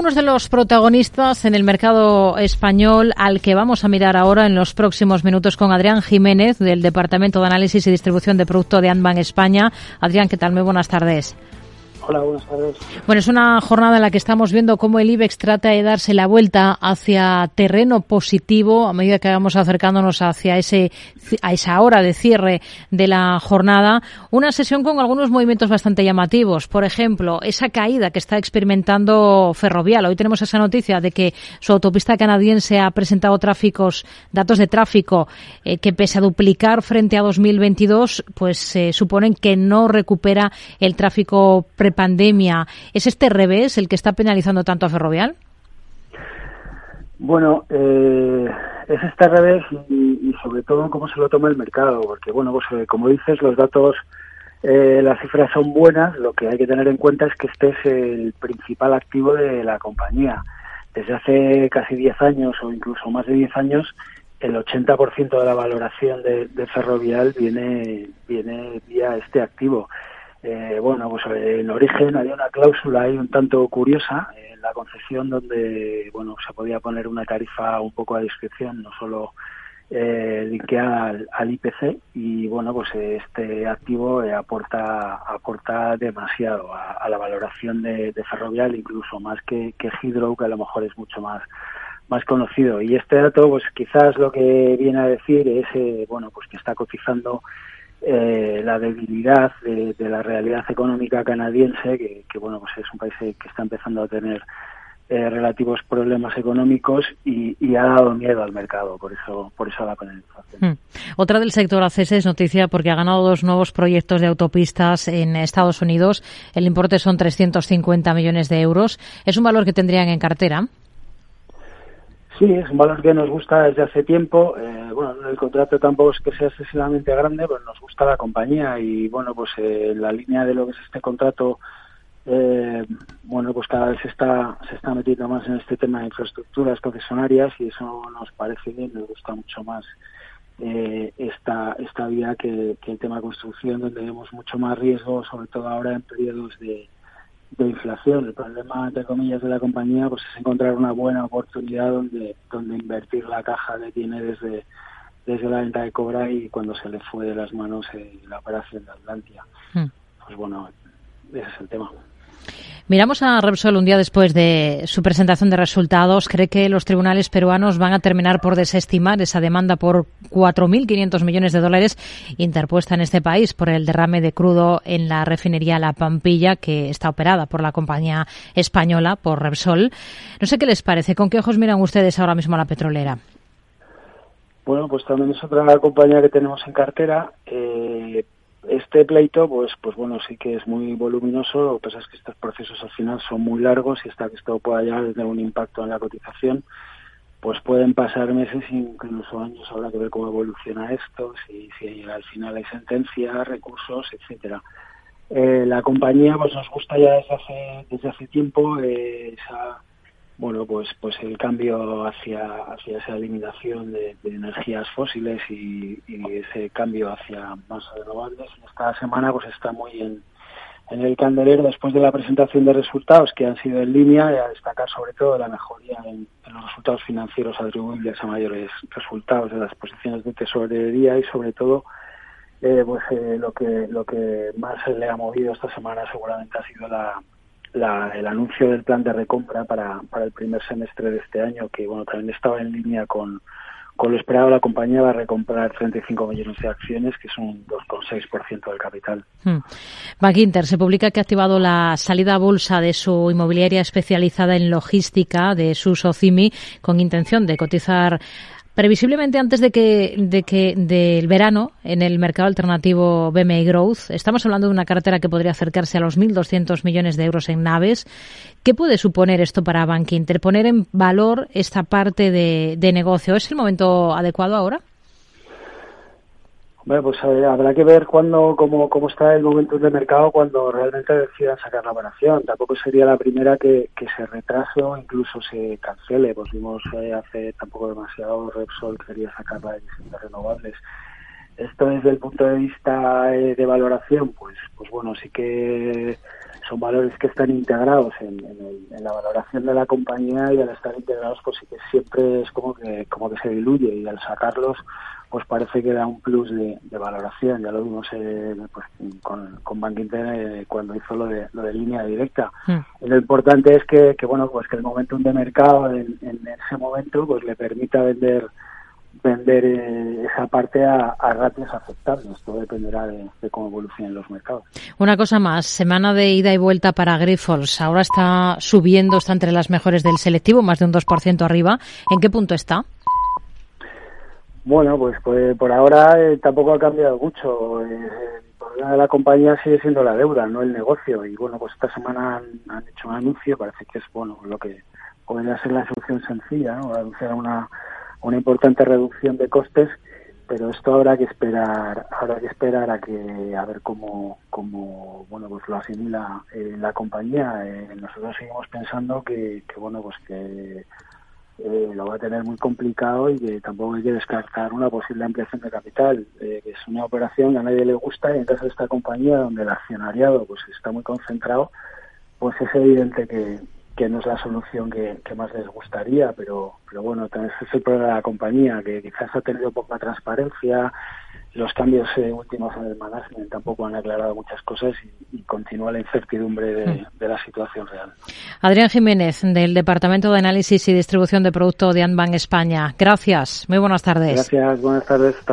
algunos de los protagonistas en el mercado español al que vamos a mirar ahora en los próximos minutos con Adrián Jiménez del Departamento de Análisis y Distribución de Producto de Anban España. Adrián, ¿qué tal? Muy buenas tardes. Bueno, es una jornada en la que estamos viendo cómo el IBEX trata de darse la vuelta hacia terreno positivo a medida que vamos acercándonos hacia ese a esa hora de cierre de la jornada. Una sesión con algunos movimientos bastante llamativos. Por ejemplo, esa caída que está experimentando Ferrovial. Hoy tenemos esa noticia de que su autopista canadiense ha presentado tráficos, datos de tráfico eh, que pese a duplicar frente a 2022, pues se suponen que no recupera el tráfico pre pandemia, ¿es este revés el que está penalizando tanto a Ferrovial? Bueno, eh, es este revés y, sobre todo cómo se lo toma el mercado, porque bueno, pues eh, como dices, los datos, eh, las cifras son buenas, lo que hay que tener en cuenta es que este es el principal activo de la compañía. Desde hace casi 10 años o incluso más de 10 años, el 80% de la valoración de, de Ferrovial viene, viene vía este activo. Eh, bueno, pues eh, en origen había una cláusula ahí un tanto curiosa en la concesión donde, bueno, se podía poner una tarifa un poco a discreción, no solo eh, linkeada al, IPC y, bueno, pues este activo eh, aporta aporta demasiado a, la valoración de, Ferrovial, incluso más que, que Hydro, que a lo mejor es mucho más más conocido. Y este dato, pues quizás lo que viene a decir es, bueno, pues que está cotizando eh, la debilidad de, la realidad económica canadiense, que, bueno, pues es un país que está empezando a tener eh, relativos problemas económicos y, ha dado miedo al mercado, por eso, por eso la penalización. Hmm. Otra del sector ACS es noticia porque ha ganado dos nuevos proyectos de autopistas en Estados Unidos. El importe son 350 millones de euros. ¿Es un valor que tendrían en cartera? Sí, es un valor que nos gusta desde hace tiempo. Eh, el contrato tampoco es que sea excesivamente grande, pero nos gusta la compañía y bueno, pues eh, la línea de lo que es este contrato, eh, bueno, pues cada vez se está se está metiendo más en este tema de infraestructuras concesionarias y eso nos parece bien, nos gusta mucho más eh, esta esta vía que, que el tema de construcción, donde vemos mucho más riesgo, sobre todo ahora en periodos de de inflación. El problema, entre comillas, de la compañía pues es encontrar una buena oportunidad donde, donde invertir la caja que tiene desde, desde la venta de Cobra y cuando se le fue de las manos eh, la operación de Atlantia. Hmm. Pues bueno, ese es el tema. Miramos a Repsol un día después de su presentación de resultados. ¿Cree que los tribunales peruanos van a terminar por desestimar esa demanda por 4.500 millones de dólares interpuesta en este país por el derrame de crudo en la refinería La Pampilla, que está operada por la compañía española, por Repsol? No sé qué les parece. ¿Con qué ojos miran ustedes ahora mismo a la petrolera? Bueno, pues también es otra compañía que tenemos en cartera. Eh, este pleito, pues, pues bueno, sí que es muy voluminoso. Lo que pasa es que estos procesos al final son muy largos y hasta que esto pueda ya tener un impacto en la cotización, pues pueden pasar meses, incluso años. Habrá que ver cómo evoluciona esto, si, si al final hay sentencia, recursos, etcétera. Eh, la compañía, pues nos gusta ya desde hace, desde hace tiempo eh, esa bueno, pues, pues el cambio hacia, hacia esa eliminación de, energías fósiles y, ese cambio hacia más renovables. Esta semana pues está muy en, el candelero después de la presentación de resultados que han sido en línea y a destacar sobre todo la mejoría en, los resultados financieros atribuibles a mayores resultados de las posiciones de tesorería y sobre todo eh, pues eh, lo que lo que más le ha movido esta semana seguramente ha sido la el anuncio del plan de recompra para, para el primer semestre de este año, que bueno también estaba en línea con, con lo esperado, la compañía va a recomprar 35 millones de acciones, que es un 2,6% del capital. Hmm. Inter se publica que ha activado la salida a bolsa de su inmobiliaria especializada en logística, de su Socimi, con intención de cotizar previsiblemente antes de que, de que del verano en el mercado alternativo BMI Growth. Estamos hablando de una cartera que podría acercarse a los 1.200 millones de euros en naves. ¿Qué puede suponer esto para Bank Inter? Poner en valor esta parte de, de negocio. ¿Es el momento adecuado ahora? Bueno, pues habrá que ver cuándo, cómo, cómo está el momento de mercado cuando realmente decidan sacar la operación. Tampoco sería la primera que, que se retrase o incluso se cancele. Pues vimos eh, hace tampoco demasiado Repsol quería sacar la de renovables. Esto desde el punto de vista eh, de valoración, pues, pues bueno, sí que son valores que están integrados en, la valoración de la compañía y al estar integrados pues sí que siempre es como que como que se diluye y al sacarlos pues parece que da un plus de, valoración ya lo vimos eh, pues, con, con Bank eh, cuando hizo lo de lo de línea directa mm. lo importante es que, que bueno pues que el momentum de mercado en, en ese momento pues le permita vender vender eh, esa parte a, ratios aceptables. Esto dependerá de, cómo evolucionen los mercados. Una cosa más, semana de ida y vuelta para Grifols. Ahora está subiendo, está entre las mejores del selectivo, más de un 2% arriba. ¿En qué punto está? Bueno, pues, pues por ahora eh, tampoco ha cambiado mucho. Eh, el problema de la compañía sigue siendo la deuda, no el negocio. Y bueno, pues esta semana han, hecho un anuncio, parece que es bueno lo que podría ser la solución sencilla, ¿no? anunciar una una importante reducción de costes, pero esto habrá que esperar, habrá que esperar a que a ver cómo, cómo bueno pues lo asimila eh, la compañía. Eh, nosotros seguimos pensando que, bueno pues que eh, lo va a tener muy complicado y que tampoco hay que descartar una posible ampliación de capital, que es una operación que a nadie le gusta y en caso de esta compañía donde el accionariado pues está muy concentrado, pues es evidente que, que no es la solución que, más les gustaría, pero, pero bueno, también es el problema de la compañía, que quizás ha tenido poca transparencia, los cambios eh, últimos en el management tampoco han aclarado muchas cosas y, continúa la incertidumbre de, de, la situación real. Adrián Jiménez, del Departamento de Análisis y Distribución de Producto de Anbank España. Gracias, muy buenas tardes. Gracias, buenas tardes.